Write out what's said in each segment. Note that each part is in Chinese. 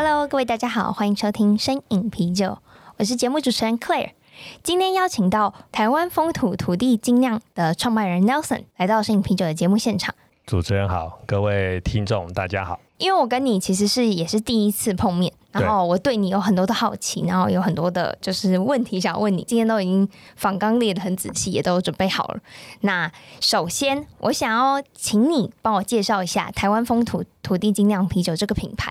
！Cheers！Hello，各位大家好，欢迎收听《声饮啤酒》，我是节目主持人 Claire。今天邀请到台湾风土土地精酿的创办人 Nelson 来到《声饮啤酒》的节目现场。主持人好，各位听众大家好。因为我跟你其实是也是第一次碰面，然后我对你有很多的好奇，然后有很多的就是问题想要问你。今天都已经访纲列的很仔细，也都准备好了。那首先，我想要请你帮我介绍一下台湾风土土地精酿啤酒这个品牌。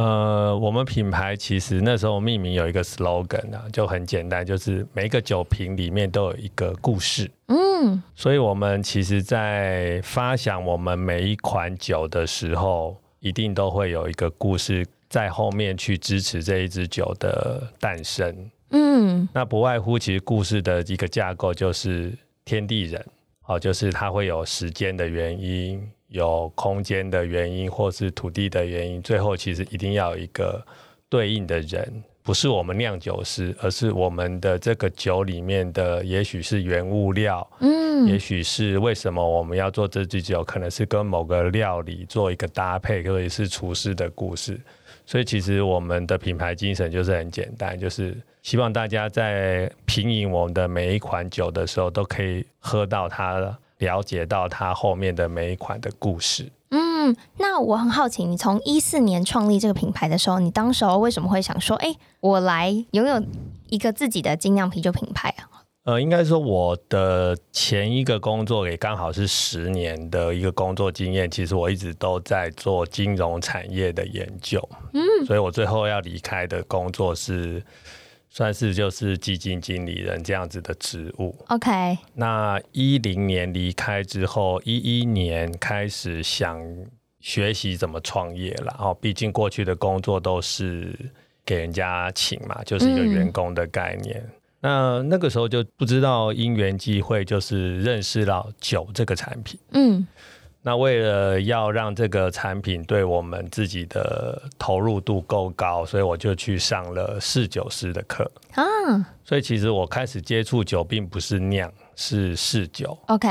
呃，我们品牌其实那时候命名有一个 slogan 啊，就很简单，就是每一个酒瓶里面都有一个故事。嗯，所以我们其实，在发想我们每一款酒的时候，一定都会有一个故事在后面去支持这一支酒的诞生。嗯，那不外乎其实故事的一个架构就是天地人，哦，就是它会有时间的原因。有空间的原因，或是土地的原因，最后其实一定要有一个对应的人，不是我们酿酒师，而是我们的这个酒里面的，也许是原物料，嗯，也许是为什么我们要做这支酒，可能是跟某个料理做一个搭配，或者是厨师的故事。所以其实我们的品牌精神就是很简单，就是希望大家在品饮我们的每一款酒的时候，都可以喝到它。了解到它后面的每一款的故事。嗯，那我很好奇，你从一四年创立这个品牌的时候，你当时候为什么会想说，哎，我来拥有一个自己的精酿啤酒品牌啊？呃，应该说我的前一个工作也刚好是十年的一个工作经验，其实我一直都在做金融产业的研究。嗯，所以我最后要离开的工作是。算是就是基金经理人这样子的职务。OK。那一零年离开之后，一一年开始想学习怎么创业了。哦，毕竟过去的工作都是给人家请嘛，就是一个员工的概念。嗯。那那个时候就不知道因缘机会，就是认识到酒这个产品。嗯。那为了要让这个产品对我们自己的投入度够高，所以我就去上了侍酒师的课啊。所以其实我开始接触酒，并不是酿，是侍酒。OK。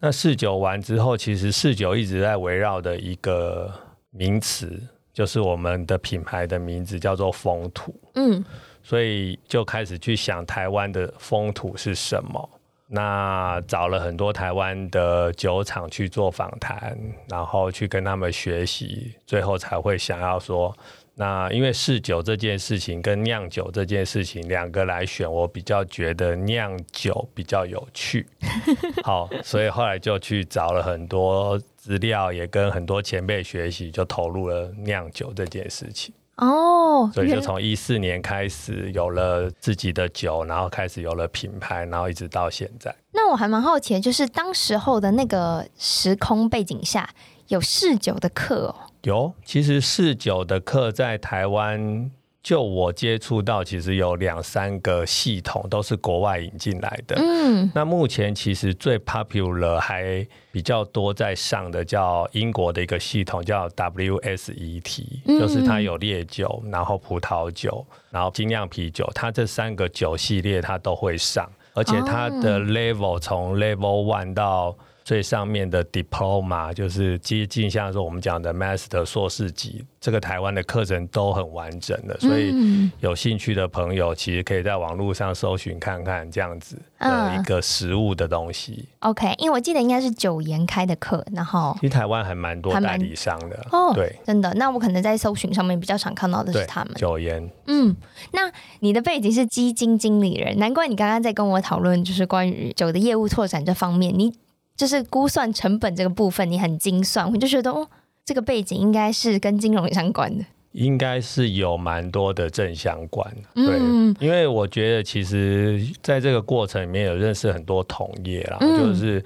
那侍酒完之后，其实侍酒一直在围绕的一个名词，就是我们的品牌的名字叫做风土。嗯。所以就开始去想台湾的风土是什么。那找了很多台湾的酒厂去做访谈，然后去跟他们学习，最后才会想要说，那因为试酒这件事情跟酿酒这件事情两个来选，我比较觉得酿酒比较有趣。好，所以后来就去找了很多资料，也跟很多前辈学习，就投入了酿酒这件事情。哦，所以就从一四年开始有了自己的酒，然后开始有了品牌，然后一直到现在。那我还蛮好奇，就是当时候的那个时空背景下，有试酒的课哦？有，其实试酒的课在台湾。就我接触到，其实有两三个系统都是国外引进来的。嗯，那目前其实最 popular 还比较多在上的叫英国的一个系统，叫 WSET，就是它有烈酒，然后葡萄酒，然后精酿啤酒，它这三个酒系列它都会上，而且它的 level 从 level one 到最上面的 diploma 就是接近像说我们讲的 master 硕士级，这个台湾的课程都很完整的，所以有兴趣的朋友其实可以在网络上搜寻看看这样子的一个实物的东西。嗯、OK，因为我记得应该是九研开的课，然后其实台湾还蛮多代理商的哦，对，真的。那我可能在搜寻上面比较常看到的是他们九研。嗯，那你的背景是基金经理人，难怪你刚刚在跟我讨论就是关于酒的业务拓展这方面，你。就是估算成本这个部分，你很精算，我就觉得哦，这个背景应该是跟金融相关的，应该是有蛮多的正相关。对，嗯、因为我觉得其实在这个过程里面有认识很多同业啦，嗯、就是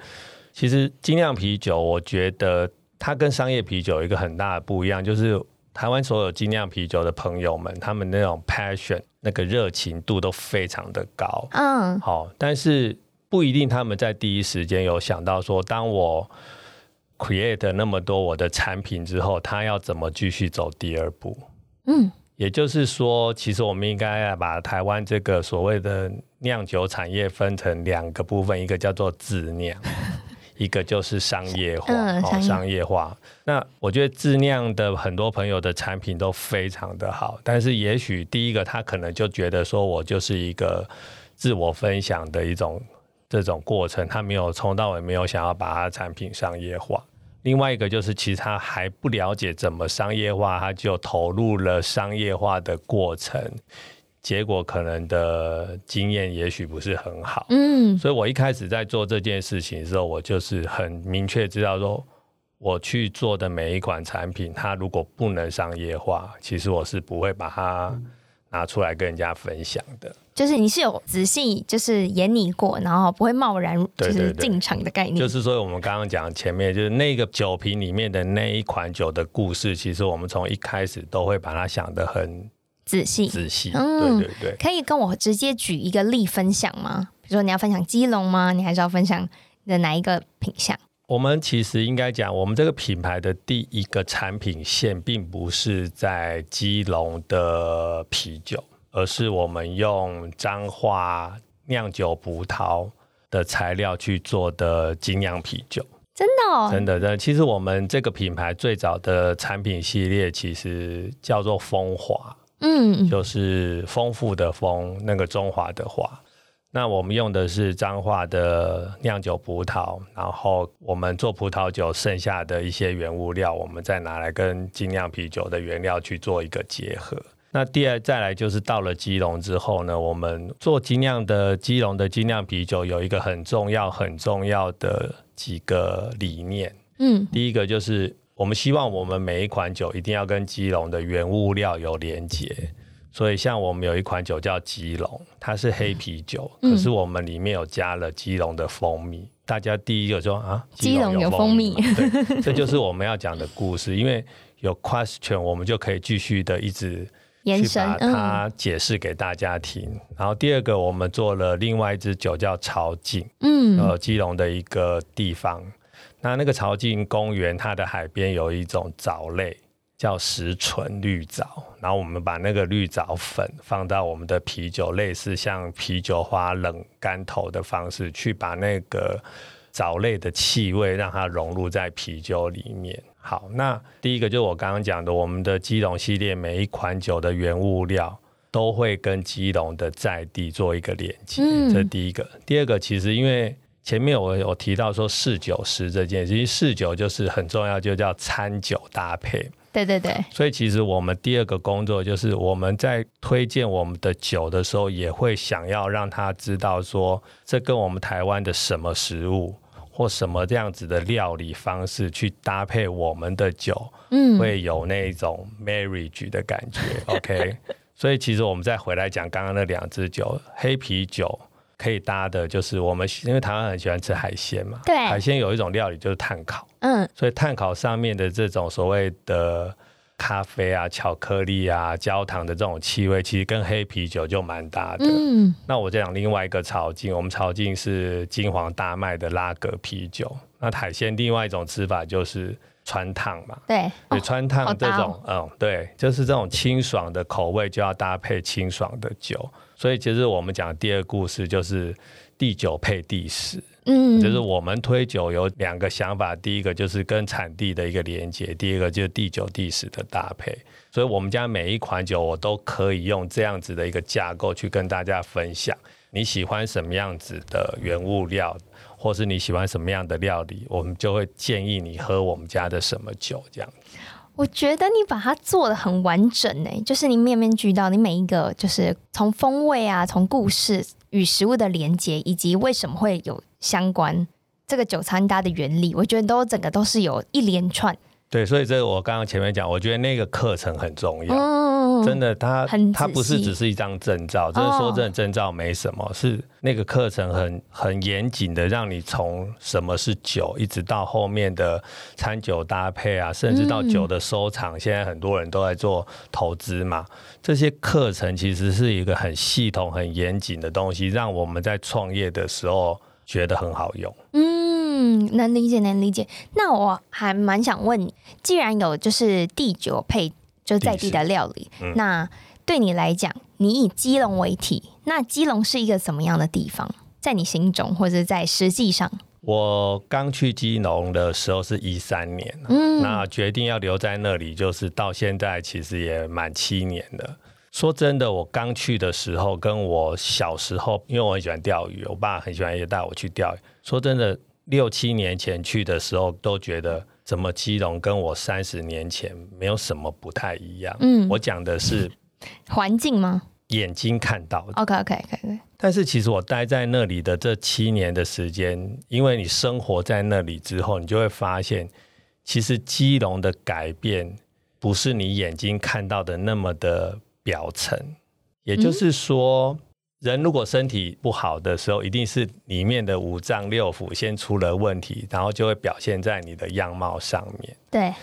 其实精酿啤酒，我觉得它跟商业啤酒有一个很大的不一样，就是台湾所有精酿啤酒的朋友们，他们那种 passion 那个热情度都非常的高。嗯，好，但是不一定他们在第一时间有想到说，当我 create 那么多我的产品之后，他要怎么继续走第二步？嗯，也就是说，其实我们应该要把台湾这个所谓的酿酒产业分成两个部分，一个叫做自酿。一个就是商业化，嗯、哦，商业化。那我觉得自酿的很多朋友的产品都非常的好，但是也许第一个他可能就觉得说我就是一个自我分享的一种这种过程，他没有从到尾没有想要把他产品商业化。另外一个就是其实他还不了解怎么商业化，他就投入了商业化的过程。结果可能的经验也许不是很好，嗯，所以我一开始在做这件事情的时候，我就是很明确知道说，我去做的每一款产品，它如果不能商业化，其实我是不会把它拿出来跟人家分享的。就是你是有仔细就是研拟过，然后不会贸然就是进场的概念。对对对，就是说我们刚刚讲前面，就是那个酒瓶里面的那一款酒的故事，其实我们从一开始都会把它想得很。仔细，仔细，嗯，对对对，可以跟我直接举一个例分享吗？比如说你要分享基隆吗？你还是要分享的哪一个品项？我们其实应该讲，我们这个品牌的第一个产品线，并不是在基隆的啤酒，而是我们用彰化酿酒葡萄的材料去做的精酿啤酒。真的哦，真的，真的。其实我们这个品牌最早的产品系列，其实叫做风华。嗯，就是丰富的丰，那个中华的华。那我们用的是彰化的酿酒葡萄，然后我们做葡萄酒剩下的一些原物料，我们再拿来跟精酿啤酒的原料去做一个结合。那第二再来就是到了基隆之后呢，我们做精酿的基隆的精酿啤酒有一个很重要很重要的几个理念。嗯，第一个就是。我们希望我们每一款酒一定要跟基隆的原物料有连结，所以像我们有一款酒叫基隆，它是黑啤酒，可是我们里面有加了基隆的蜂蜜。大家第一个说啊，基隆有蜂蜜，对，这就是我们要讲的故事。因为有 question，我们就可以继续的一直去把它解释给大家听。然后第二个，我们做了另外一支酒叫潮境，嗯，呃，基隆的一个地方。那那个潮境公园，它的海边有一种藻类叫石醇绿藻，然后我们把那个绿藻粉放到我们的啤酒，类似像啤酒花冷干头的方式，去把那个藻类的气味让它融入在啤酒里面。好，那第一个就是我刚刚讲的，我们的基隆系列每一款酒的原物料都会跟基隆的在地做一个连接，嗯、这是第一个。第二个，其实因为前面我有提到说试酒师这件事，其实试酒就是很重要，就叫餐酒搭配。对对对。所以其实我们第二个工作就是我们在推荐我们的酒的时候，也会想要让他知道说，这跟我们台湾的什么食物或什么这样子的料理方式去搭配我们的酒，嗯，会有那种 marriage 的感觉。嗯、OK，所以其实我们再回来讲刚刚那两支酒，黑啤酒。可以搭的就是我们，因为台湾很喜欢吃海鲜嘛。对。海鲜有一种料理就是炭烤。嗯。所以炭烤上面的这种所谓的咖啡啊、巧克力啊、焦糖的这种气味，其实跟黑啤酒就蛮搭的。嗯。那我再讲另外一个潮境，我们潮境是金黄大麦的拉格啤酒。那海鲜另外一种吃法就是穿烫嘛。对。所以汆烫这种，嗯，对，就是这种清爽的口味就要搭配清爽的酒。所以其实我们讲的第二个故事就是第九配地食，嗯，就是我们推酒有两个想法，第一个就是跟产地的一个连接，第二个就是地酒地食的搭配。所以我们家每一款酒我都可以用这样子的一个架构去跟大家分享。你喜欢什么样子的原物料，或是你喜欢什么样的料理，我们就会建议你喝我们家的什么酒这样。我觉得你把它做的很完整呢，就是你面面俱到，你每一个就是从风味啊，从故事与食物的连接，以及为什么会有相关这个酒餐搭的原理，我觉得都整个都是有一连串。对，所以这个我刚刚前面讲，我觉得那个课程很重要。真的，它它不是只是一张证照，就是说真的证照没什么，哦、是那个课程很很严谨的，让你从什么是酒，一直到后面的餐酒搭配啊，甚至到酒的收藏，嗯、现在很多人都在做投资嘛，这些课程其实是一个很系统、很严谨的东西，让我们在创业的时候觉得很好用。嗯，能理解，能理解。那我还蛮想问你，既然有就是第九配。就在地的料理，嗯、那对你来讲，你以基隆为体，那基隆是一个什么样的地方？在你心中，或者在实际上？我刚去基隆的时候是一三年，嗯，那决定要留在那里，就是到现在其实也满七年了。说真的，我刚去的时候，跟我小时候，因为我很喜欢钓鱼，我爸很喜欢也带我去钓鱼。说真的，六七年前去的时候，都觉得。怎么基隆跟我三十年前没有什么不太一样？嗯，我讲的是环境吗？眼睛看到的。OK OK OK。但是其实我待在那里的这七年的时间，因为你生活在那里之后，你就会发现，其实基隆的改变不是你眼睛看到的那么的表层。也就是说。嗯人如果身体不好的时候，一定是里面的五脏六腑先出了问题，然后就会表现在你的样貌上面。对。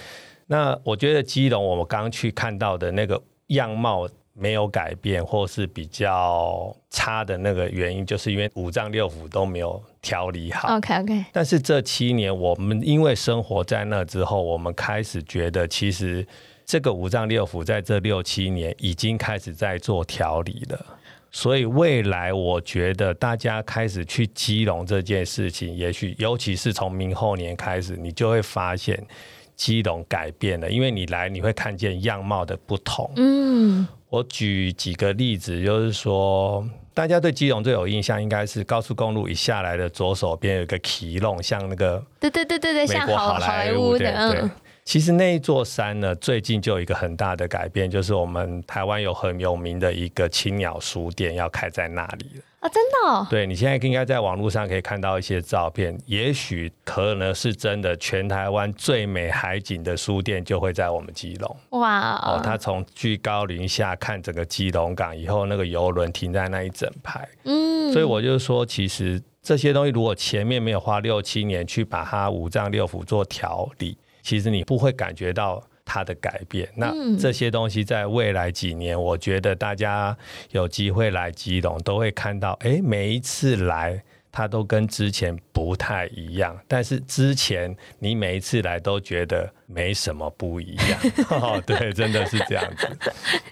那我觉得基隆我们刚去看到的那个样貌没有改变，或是比较差的那个原因，就是因为五脏六腑都没有调理好。OK OK。但是这七年我们因为生活在那之后，我们开始觉得其实这个五脏六腑在这六七年已经开始在做调理了。所以未来，我觉得大家开始去基隆这件事情，也许尤其是从明后年开始，你就会发现基隆改变了，因为你来你会看见样貌的不同。嗯，我举几个例子，就是说，大家对基隆最有印象，应该是高速公路一下来的左手边有一个奇隆，像那个对对对对对，像好莱坞的，对。其实那一座山呢，最近就有一个很大的改变，就是我们台湾有很有名的一个青鸟书店要开在那里了啊！真的哦？对，你现在应该在网络上可以看到一些照片，也许可能是真的，全台湾最美海景的书店就会在我们基隆。哇哦！他从居高临下看整个基隆港，以后那个游轮停在那一整排，嗯，所以我就说，其实这些东西如果前面没有花六七年去把它五脏六腑做调理。其实你不会感觉到它的改变。那这些东西在未来几年，我觉得大家有机会来基隆，都会看到，哎，每一次来它都跟之前不太一样。但是之前你每一次来都觉得没什么不一样。哦，对，真的是这样子。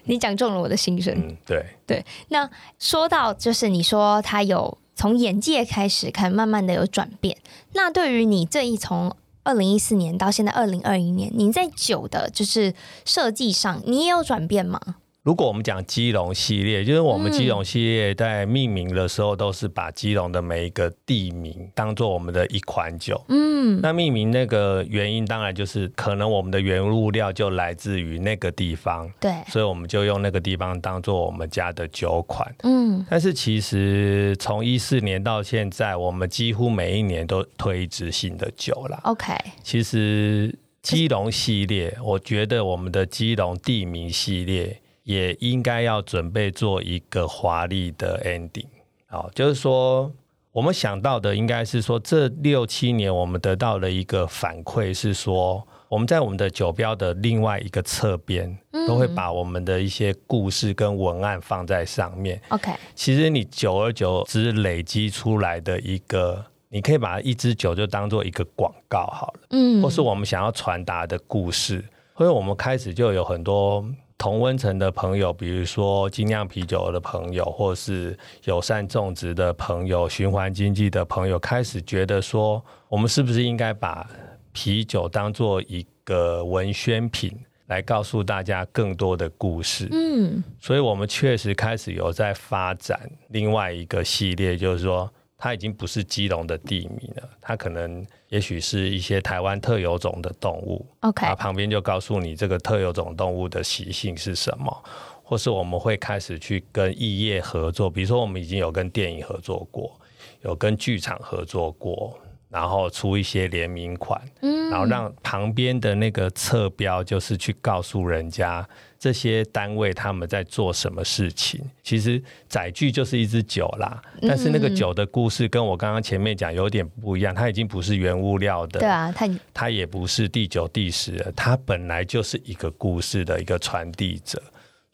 你讲中了我的心声。嗯，对对。那说到就是你说他有从眼界开始看，慢慢的有转变。那对于你这一从。二零一四年到现在二零二一年，您在酒的就是设计上，你也有转变吗？如果我们讲基隆系列，就是我们基隆系列在命名的时候，都是把基隆的每一个地名当做我们的一款酒。嗯，那命名那个原因，当然就是可能我们的原物料就来自于那个地方。对，所以我们就用那个地方当做我们家的酒款。嗯，但是其实从一四年到现在，我们几乎每一年都推一支新的酒了。OK，其实基隆系列，我觉得我们的基隆地名系列。也应该要准备做一个华丽的 ending，好，就是说我们想到的应该是说，这六七年我们得到了一个反馈是说，我们在我们的酒标的另外一个侧边，都会把我们的一些故事跟文案放在上面。OK，其实你久而久之累积出来的一个，你可以把一支酒就当做一个广告好了，嗯，或是我们想要传达的故事，所以我们开始就有很多。同温层的朋友，比如说精酿啤酒的朋友，或是友善种植的朋友、循环经济的朋友，开始觉得说，我们是不是应该把啤酒当做一个文宣品，来告诉大家更多的故事？嗯，所以我们确实开始有在发展另外一个系列，就是说。它已经不是基隆的地名了，它可能也许是一些台湾特有种的动物。OK，旁边就告诉你这个特有种动物的习性是什么，或是我们会开始去跟异业合作，比如说我们已经有跟电影合作过，有跟剧场合作过，然后出一些联名款，嗯，然后让旁边的那个侧标就是去告诉人家这些单位他们在做什么事情。其实载具就是一支酒啦，但是那个酒的故事跟我刚刚前面讲有点不一样，它已经不是原物料的，对啊，它它也不是第九第十了，它本来就是一个故事的一个传递者。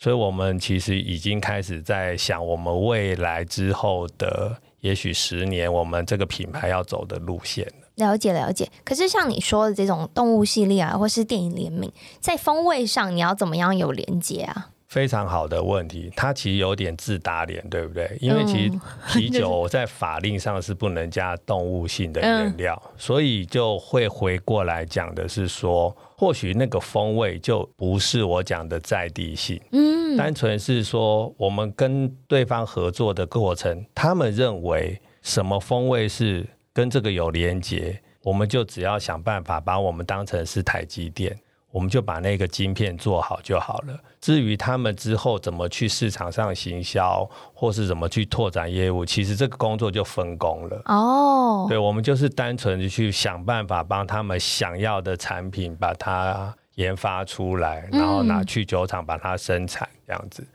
所以我们其实已经开始在想我们未来之后的。也许十年，我们这个品牌要走的路线。了解了解。可是像你说的这种动物系列啊，或是电影联名，在风味上你要怎么样有连接啊？非常好的问题，它其实有点自打脸，对不对？因为其实 啤酒在法令上是不能加动物性的原料，嗯、所以就会回过来讲的是说，或许那个风味就不是我讲的在地性。嗯，单纯是说我们跟对方合作的过程，他们认为什么风味是跟这个有连结，我们就只要想办法把我们当成是台积电。我们就把那个晶片做好就好了。至于他们之后怎么去市场上行销，或是怎么去拓展业务，其实这个工作就分工了。哦，对，我们就是单纯的去想办法帮他们想要的产品把它研发出来，然后拿去酒厂把它生产这样子。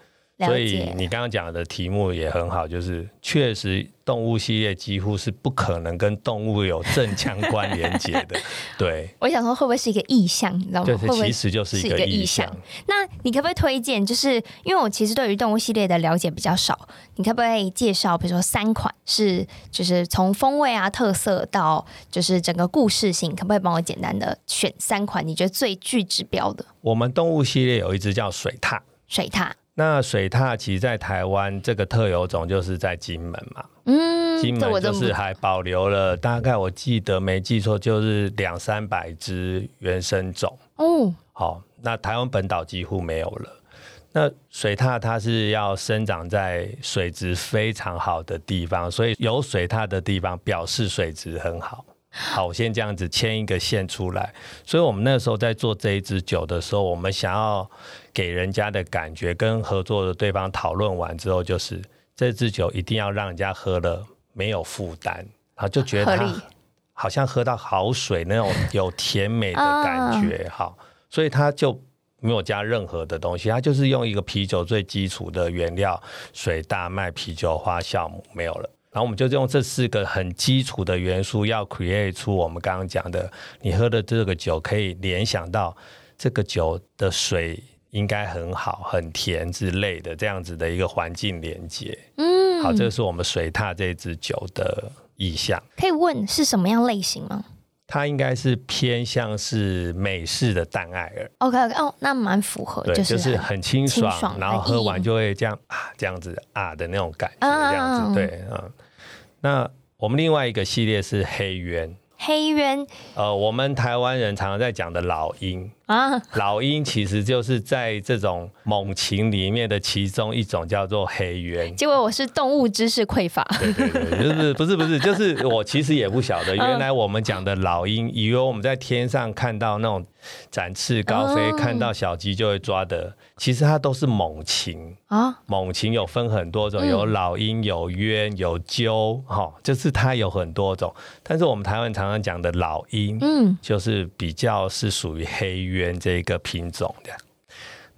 所以你刚刚讲的题目也很好，就是确实动物系列几乎是不可能跟动物有正相关连接的。对，我想说会不会是一个意向，你知道吗？对，其实就是一个意向。那你可不可以推荐？就是因为我其实对于动物系列的了解比较少，你可不可以介绍？比如说三款是，就是从风味啊、特色到就是整个故事性，可不可以帮我简单的选三款？你觉得最具指标的？我们动物系列有一只叫水獭，水獭。那水獭其实在台湾这个特有种就是在金门嘛，嗯，金门就是还保留了大概我记得没记错就是两三百只原生种哦，好，那台湾本岛几乎没有了。那水獭它是要生长在水质非常好的地方，所以有水獭的地方表示水质很好。好，我先这样子牵一个线出来。所以我们那时候在做这一支酒的时候，我们想要给人家的感觉，跟合作的对方讨论完之后，就是这支酒一定要让人家喝了没有负担，然后就觉得它好像喝到好水那种有甜美的感觉。好，所以它就没有加任何的东西，它就是用一个啤酒最基础的原料：水、大麦、啤酒花、酵母，没有了。然后我们就用这四个很基础的元素，要 create 出我们刚刚讲的，你喝的这个酒可以联想到这个酒的水应该很好、很甜之类的这样子的一个环境连接。嗯，好，这个是我们水獭这支酒的意象。可以问是什么样类型吗？它应该是偏向是美式的淡艾尔。OK OK，哦，那蛮符合，对，就是，就是很清爽，清爽然后喝完就会这样啊，这样子啊的那种感觉，这样子，对，嗯。那我们另外一个系列是黑鸢，黑鸢，呃，我们台湾人常常在讲的老鹰。啊，老鹰其实就是在这种猛禽里面的其中一种，叫做黑鸢。结果我是动物知识匮乏。对对对，就是不是不是，就是我其实也不晓得，原来我们讲的老鹰，以为我们在天上看到那种展翅高飞，看到小鸡就会抓的，其实它都是猛禽啊。猛禽有分很多种，有老鹰，有鸢，有鸠，哈，就是它有很多种。但是我们台湾常常讲的老鹰，嗯，就是比较是属于黑鸢。鸢这一个品种的，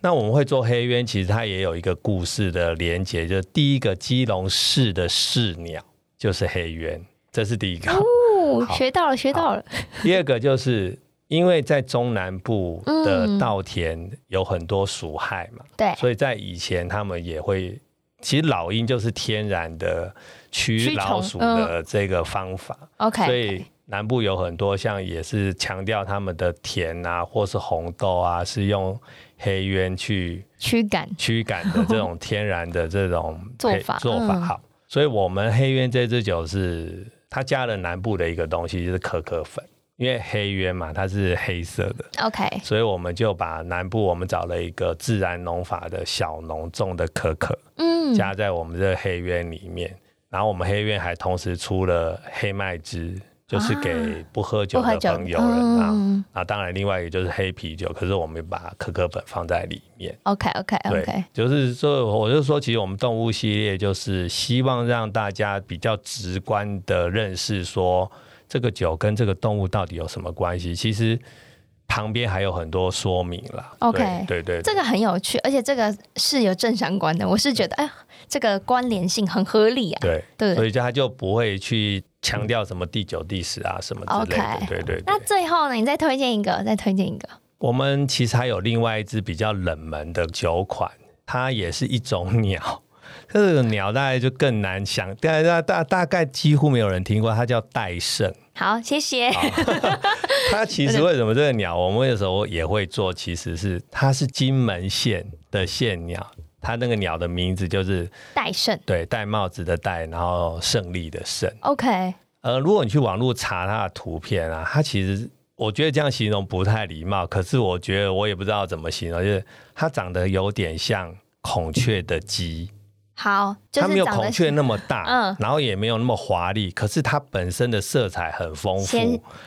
那我们会做黑鸢，其实它也有一个故事的连结，就是第一个基隆市的市鸟就是黑鸢，这是第一个。哦，学到了，学到了。第二个就是因为在中南部的稻田有很多鼠害嘛，对、嗯，所以在以前他们也会，其实老鹰就是天然的驱老鼠的这个方法。OK，所以。南部有很多像也是强调他们的甜啊，或是红豆啊，是用黑鸢去驱赶驱赶的这种天然的这种 做法做法好。所以我们黑鸢这支酒是它加了南部的一个东西，就是可可粉，因为黑鸢嘛，它是黑色的。OK，所以我们就把南部我们找了一个自然农法的小农种的可可，嗯，加在我们这个黑鸢里面，然后我们黑鸢还同时出了黑麦汁。就是给不喝酒的朋友了啊，嗯、啊，当然另外一个就是黑啤酒，可是我们把可可粉放在里面。OK OK OK，就是说，我就说，其实我们动物系列就是希望让大家比较直观的认识说，这个酒跟这个动物到底有什么关系？其实旁边还有很多说明了。OK，对对，对，这个很有趣，而且这个是有正相关的。我是觉得，哎呀，这个关联性很合理啊。对对，所以就他就不会去强调什么第九、第十啊什么之类的。Okay, 对，对对。那最后呢，你再推荐一个，再推荐一个。我们其实还有另外一支比较冷门的酒款，它也是一种鸟。这个鸟大概就更难想，大大大大概几乎没有人听过，它叫戴胜。好，谢谢。它其实为什么这个鸟，我们有时候也会做，其实是它是金门县的县鸟，它那个鸟的名字就是戴胜，对，戴帽子的戴，然后胜利的胜。OK。呃，如果你去网络查它的图片啊，它其实我觉得这样形容不太礼貌，可是我觉得我也不知道怎么形容，就是它长得有点像孔雀的鸡。好，就是、它没有孔雀那么大，嗯，然后也没有那么华丽，可是它本身的色彩很丰富，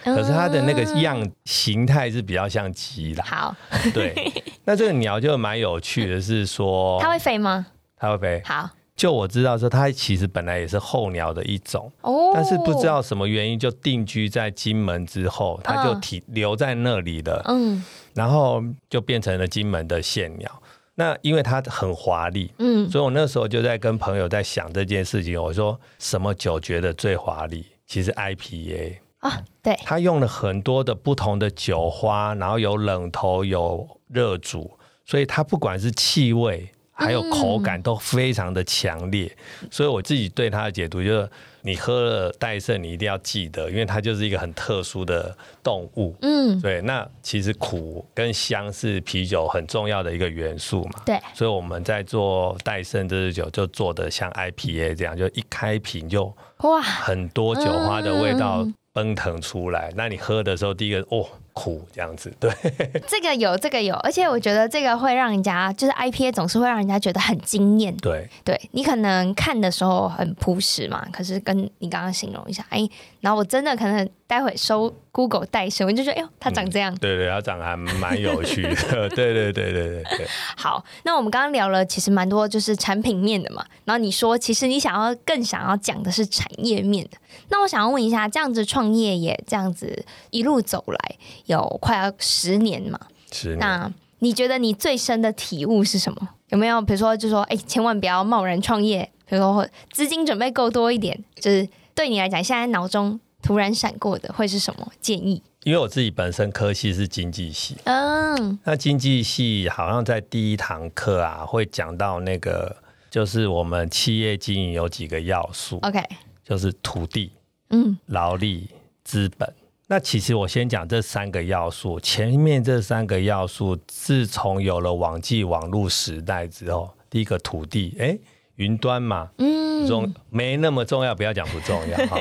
嗯，可是它的那个样形态是比较像鸡的。好，对，那这个鸟就蛮有趣的，是说它会飞吗？它会飞。好，就我知道说它其实本来也是候鸟的一种，哦，但是不知道什么原因就定居在金门之后，它就停留在那里了，嗯，然后就变成了金门的县鸟。那因为它很华丽，嗯，所以我那时候就在跟朋友在想这件事情。我说什么酒觉得最华丽？其实 IPA 啊，对，它用了很多的不同的酒花，然后有冷头，有热煮，所以它不管是气味还有口感都非常的强烈。嗯，所以我自己对它的解读就是。你喝了戴胜，你一定要记得，因为它就是一个很特殊的动物。嗯，对。那其实苦跟香是啤酒很重要的一个元素嘛。对。所以我们在做戴胜这支酒，就做的像 IPA 这样，就一开瓶就哇，很多酒花的味道奔腾出来。嗯、那你喝的时候，第一个哦。苦这样子，对，这个有，这个有，而且我觉得这个会让人家，就是 IPA 总是会让人家觉得很惊艳。对，对你可能看的时候很朴实嘛，可是跟你刚刚形容一下，哎，然后我真的可能待会收 Google 代收，我就觉得，哎呦，它长这样。嗯、对对，它长得还蛮有趣的。对对对对对对。好，那我们刚刚聊了，其实蛮多就是产品面的嘛，然后你说，其实你想要更想要讲的是产业面的，那我想要问一下，这样子创业也这样子一路走来。有快要十年嘛？十年。那你觉得你最深的体悟是什么？有没有比如说，就说哎，千万不要贸然创业。比如说资金准备够多一点，就是对你来讲，现在脑中突然闪过的会是什么建议？因为我自己本身科系是经济系，嗯，那经济系好像在第一堂课啊，会讲到那个，就是我们企业经营有几个要素，OK，就是土地、嗯，劳力、资本。那其实我先讲这三个要素，前面这三个要素，自从有了网际网络时代之后，第一个土地，哎，云端嘛，嗯，重没那么重要，不要讲不重要 哈。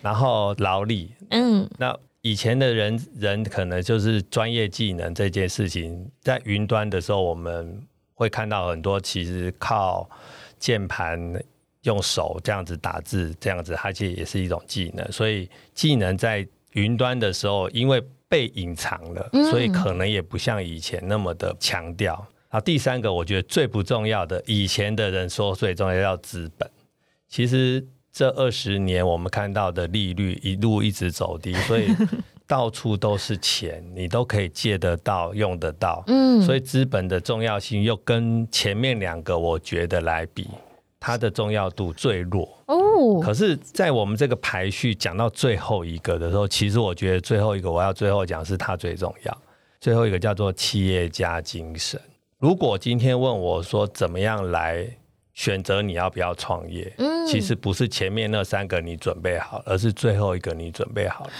然后劳力，嗯，那以前的人人可能就是专业技能这件事情，在云端的时候，我们会看到很多其实靠键盘。用手这样子打字，这样子它其实也是一种技能。所以技能在云端的时候，因为被隐藏了，所以可能也不像以前那么的强调。好，第三个我觉得最不重要的，以前的人说最重要要资本。其实这二十年我们看到的利率一路一直走低，所以到处都是钱，你都可以借得到、用得到。嗯，所以资本的重要性又跟前面两个我觉得来比。它的重要度最弱哦，可是，在我们这个排序讲到最后一个的时候，其实我觉得最后一个我要最后讲是它最重要。最后一个叫做企业家精神。如果今天问我说怎么样来选择你要不要创业，嗯，其实不是前面那三个你准备好，而是最后一个你准备好了。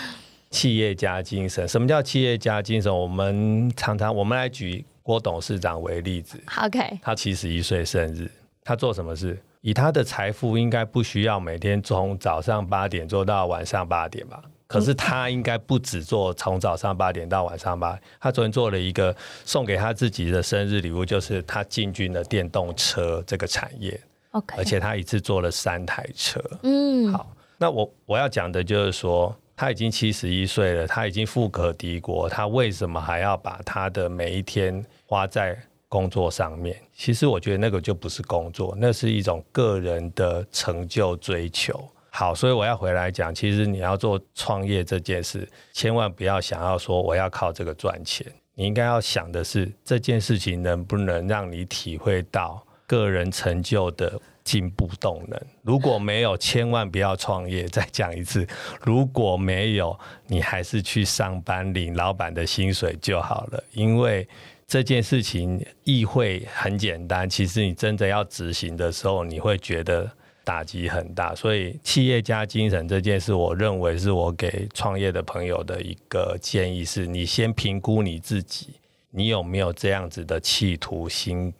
企业家精神，什么叫企业家精神？我们常常我们来举郭董事长为例子。OK，他七十一岁生日，他做什么事？以他的财富，应该不需要每天从早上八点做到晚上八点吧？可是他应该不止做从早上八点到晚上八点。他昨天做了一个送给他自己的生日礼物，就是他进军了电动车这个产业。OK，而且他一次做了三台车。嗯，好，那我我要讲的就是说，他已经七十一岁了，他已经富可敌国，他为什么还要把他的每一天花在？工作上面，其实我觉得那个就不是工作，那是一种个人的成就追求。好，所以我要回来讲，其实你要做创业这件事，千万不要想要说我要靠这个赚钱，你应该要想的是这件事情能不能让你体会到个人成就的进步动能。如果没有，千万不要创业。再讲一次，如果没有，你还是去上班领老板的薪水就好了，因为。这件事情议会很简单，其实你真的要执行的时候，你会觉得打击很大。所以企业家精神这件事，我认为是我给创业的朋友的一个建议：是你先评估你自己，你有没有这样子的企图心，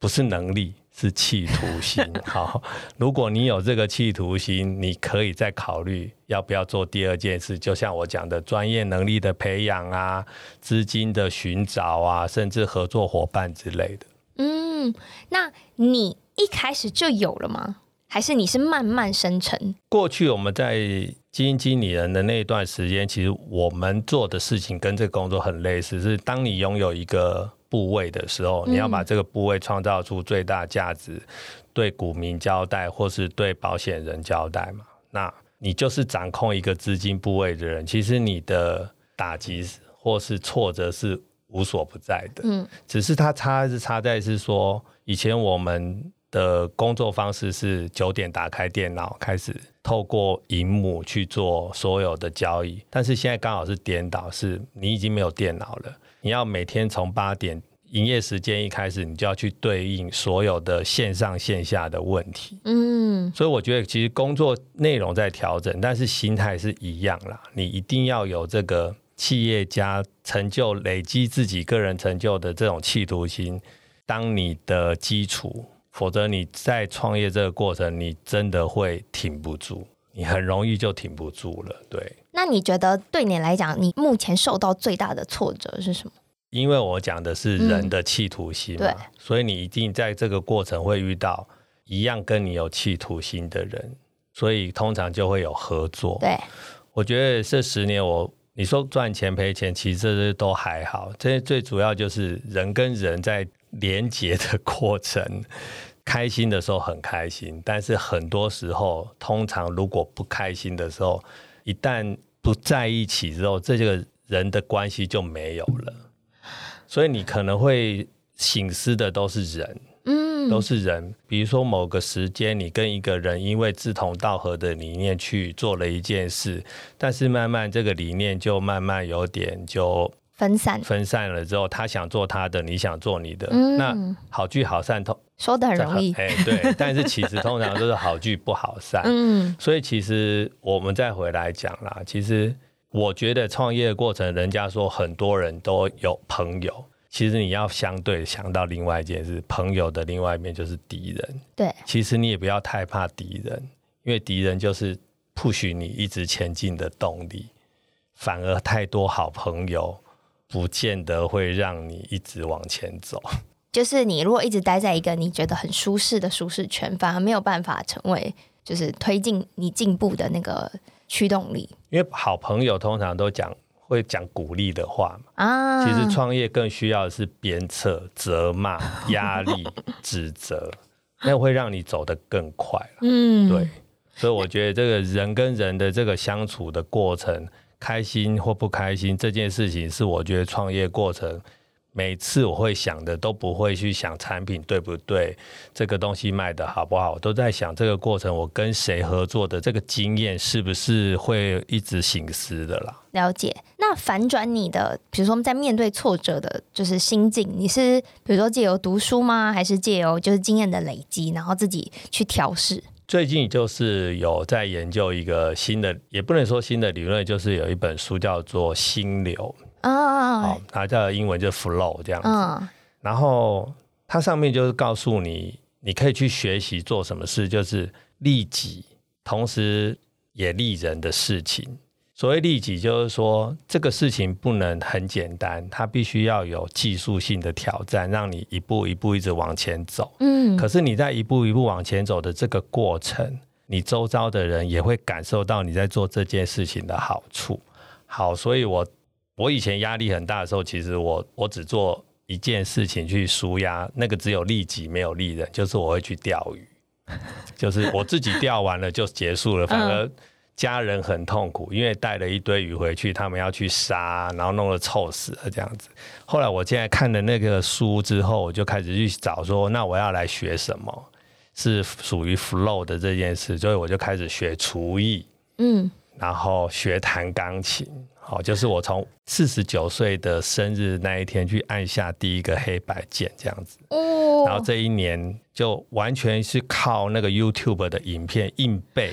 不是能力。是企图心，好。如果你有这个企图心，你可以再考虑要不要做第二件事。就像我讲的，专业能力的培养啊，资金的寻找啊，甚至合作伙伴之类的。嗯，那你一开始就有了吗？还是你是慢慢生成？过去我们在基金经理人的那一段时间，其实我们做的事情跟这个工作很类似，是当你拥有一个。部位的时候，你要把这个部位创造出最大价值，嗯，对股民交代，或是对保险人交代嘛？那你就是掌控一个资金部位的人，其实你的打击或是挫折是无所不在的。嗯，只是它差是差在是说，以前我们的工作方式是九点打开电脑，开始透过荧幕去做所有的交易，但是现在刚好是颠倒，是你已经没有电脑了。你要每天从八点营业时间一开始，你就要去对应所有的线上线下的问题。嗯，所以我觉得其实工作内容在调整，但是心态是一样啦。你一定要有这个企业家成就、累积自己个人成就的这种企图心，当你的基础，否则你在创业这个过程，你真的会挺不住，你很容易就挺不住了。对。那你觉得对你来讲，你目前受到最大的挫折是什么？因为我讲的是人的企图心嘛，嗯，所以你一定在这个过程会遇到一样跟你有企图心的人，所以通常就会有合作。对，我觉得这十年我你说赚钱赔钱，其实这些都还好，这些最主要就是人跟人在连接的过程，开心的时候很开心，但是很多时候，通常如果不开心的时候，一旦不在一起之后，这个人的关系就没有了。所以你可能会醒思的都是人，嗯，都是人。比如说某个时间，你跟一个人因为志同道合的理念去做了一件事，但是慢慢这个理念就慢慢有点就分散，分散了之后，他想做他的，你想做你的，嗯、那好聚好散，通说的很容易，哎，对。但是其实通常都是好聚不好散，嗯。所以其实我们再回来讲啦，其实我觉得创业的过程，人家说很多人都有朋友，其实你要相对想到另外一件事，朋友的另外一面就是敌人。对，其实你也不要太怕敌人，因为敌人就是 push 你一直前进的动力，反而太多好朋友。不见得会让你一直往前走。就是你如果一直待在一个你觉得很舒适的舒适圈，反而没有办法成为就是推进你进步的那个驱动力。因为好朋友通常都讲会讲鼓励的话嘛。啊，其实创业更需要的是鞭策、责骂、压力、指责，那会让你走得更快。嗯，对。所以我觉得这个人跟人的这个相处的过程。开心或不开心这件事情，是我觉得创业过程每次我会想的都不会去想产品对不对，这个东西卖的好不好，我都在想这个过程我跟谁合作的这个经验是不是会一直醒思的啦。了解。那反转你的，比如说我们在面对挫折的，就是心境，你是比如说借由读书吗？还是借由就是经验的累积，然后自己去调试？最近就是有在研究一个新的，也不能说新的理论，就是有一本书叫做《心流》啊，好，它叫英文就 Flow 这样子。然后它上面就是告诉你，你可以去学习做什么事，就是利己，同时也利人的事情。所谓利己，就是说这个事情不能很简单，它必须要有技术性的挑战，让你一步一步一直往前走。嗯，可是你在一步一步往前走的这个过程，你周遭的人也会感受到你在做这件事情的好处。好，所以我我以前压力很大的时候，其实我我只做一件事情去舒压，那个只有利己没有利人，就是我会去钓鱼。就是我自己钓完了就结束了，反而家人很痛苦，因为带了一堆鱼回去，他们要去杀，然后弄得臭死了这样子。后来我现在看了那个书之后，我就开始去找说，那我要来学什么是属于 flow 的这件事，所以我就开始学厨艺，嗯，然后学弹钢琴。好，就是我从四十九岁的生日那一天去按下第一个黑白键，这样子。哦。然后这一年就完全是靠那个 YouTube 的影片硬背。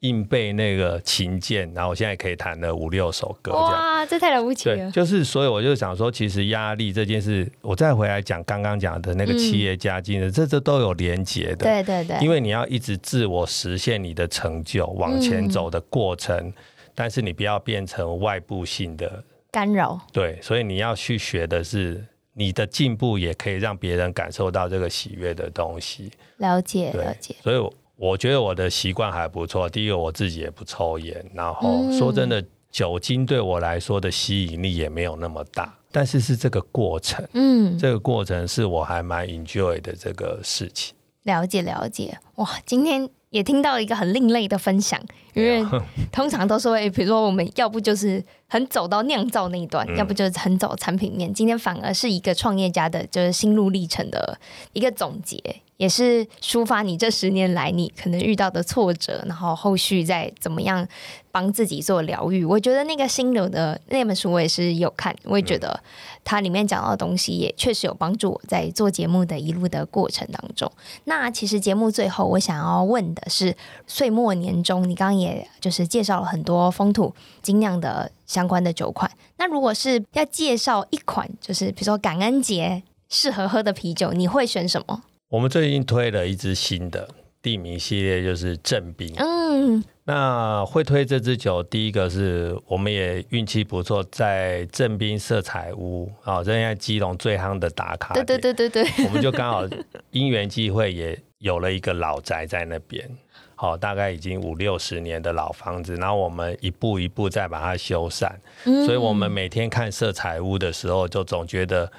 硬背那个琴键，然后我现在可以弹了五六首歌。哇，这太了不起了！对，就是所以我就想说，其实压力这件事，我再回来讲刚刚讲的那个企业家精神，嗯、这这都有连结的。对对对，因为你要一直自我实现你的成就，往前走的过程，嗯、但是你不要变成外部性的干扰。对，所以你要去学的是你的进步，也可以让别人感受到这个喜悦的东西。了解，了解。所以我。我觉得我的习惯还不错。第一个，我自己也不抽烟，然后说真的，酒精对我来说的吸引力也没有那么大。但是是这个过程，嗯，这个过程是我还蛮 enjoy 的这个事情。了解了解，哇，今天也听到一个很另类的分享，因为 通常都是会，比如说我们要不就是很走到酿造那一段，嗯、要不就是很走产品面。今天反而是一个创业家的，就是心路历程的一个总结。也是抒发你这十年来你可能遇到的挫折，然后后续再怎么样帮自己做疗愈。我觉得那个心流的那本书我也是有看，我也觉得它里面讲到的东西也确实有帮助我在做节目的一路的过程当中。那其实节目最后我想要问的是，岁末年终，你刚刚也就是介绍了很多风土精酿的相关的酒款。那如果是要介绍一款，就是比如说感恩节适合喝的啤酒，你会选什么？我们最近推了一支新的地名系列，就是正冰。嗯，那会推这支酒，第一个是我们也运气不错，在正冰色彩屋啊，现在基隆最夯的打卡。对对对对对，我们就刚好因缘际会，也有了一个老宅在那边。好，大概已经五六十年的老房子，然后我们一步一步再把它修缮。嗯，所以我们每天看色彩屋的时候，就总觉得。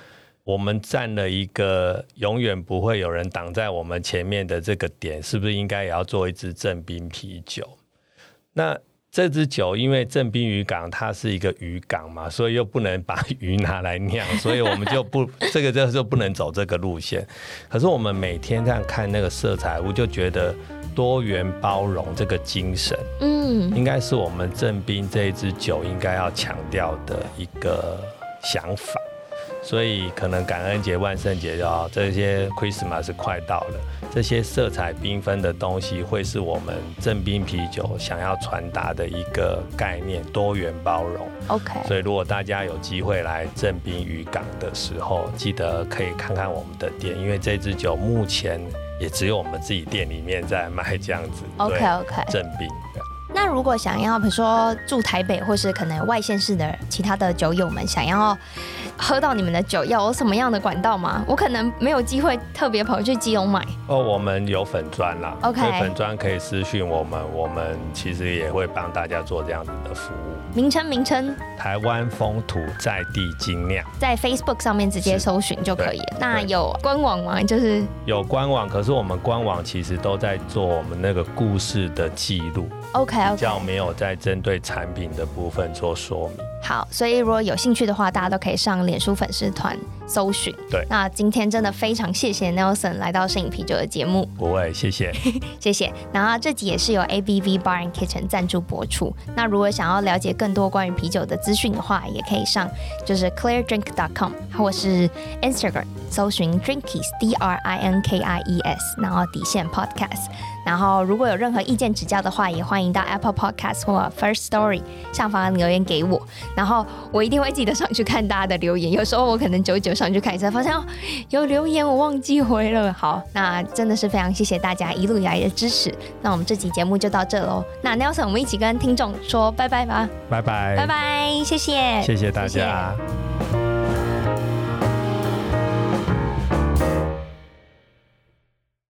我们占了一个永远不会有人挡在我们前面的这个点，是不是应该也要做一支正冰啤酒？那这支酒因为正冰渔港它是一个渔港嘛，所以又不能把鱼拿来酿，所以我们就不 这个就就不能走这个路线。可是我们每天这样看那个色彩屋，就觉得多元包容这个精神，嗯，应该是我们正冰这一支酒应该要强调的一个想法。所以可能感恩节、万圣节这些 Christmas 快到了，这些色彩缤纷的东西会是我们正冰啤酒想要传达的一个概念，多元包容。OK。所以如果大家有机会来正冰渔港的时候，记得可以看看我们的店，因为这支酒目前也只有我们自己店里面在卖这样子。OK OK。正冰。那如果想要，比如说住台北或是可能外县市的其他的酒友们，想要喝到你们的酒，要有什么样的管道吗？我可能没有机会特别跑去基隆买。哦，我们有粉砖啦，OK，粉砖可以私讯我们，我们其实也会帮大家做这样子的服务。名称名称，台湾风土在地精酿，在 Facebook 上面直接搜寻就可以了。那有官网吗？就是有官网，可是我们官网其实都在做我们那个故事的记录。OK，比较没有在针对产品的部分做说明。好，所以如果有兴趣的话，大家都可以上脸书粉丝团搜寻。对，那今天真的非常谢谢 Nelson 来到摄影啤酒的节目。不会，谢谢，谢谢。然后这集也是由 ABV Bar and Kitchen 赞助播出。那如果想要了解更多关于啤酒的资讯的话，也可以上就是 ClearDrink.com 或是 Instagram 搜寻 Drinkies D R I N K I E S，然后底线 Podcast。然后，如果有任何意见指教的话，也欢迎到 Apple Podcast 或 First Story 上方留言给我。然后我一定会记得上去看大家的留言。有时候我可能久久上去看一下，发现有留言我忘记回了。好，那真的是非常谢谢大家一路以来的支持。那我们这期节目就到这喽。那 Nelson，我们一起跟听众说拜拜吧。拜拜，拜拜，谢谢，谢谢大家。谢谢。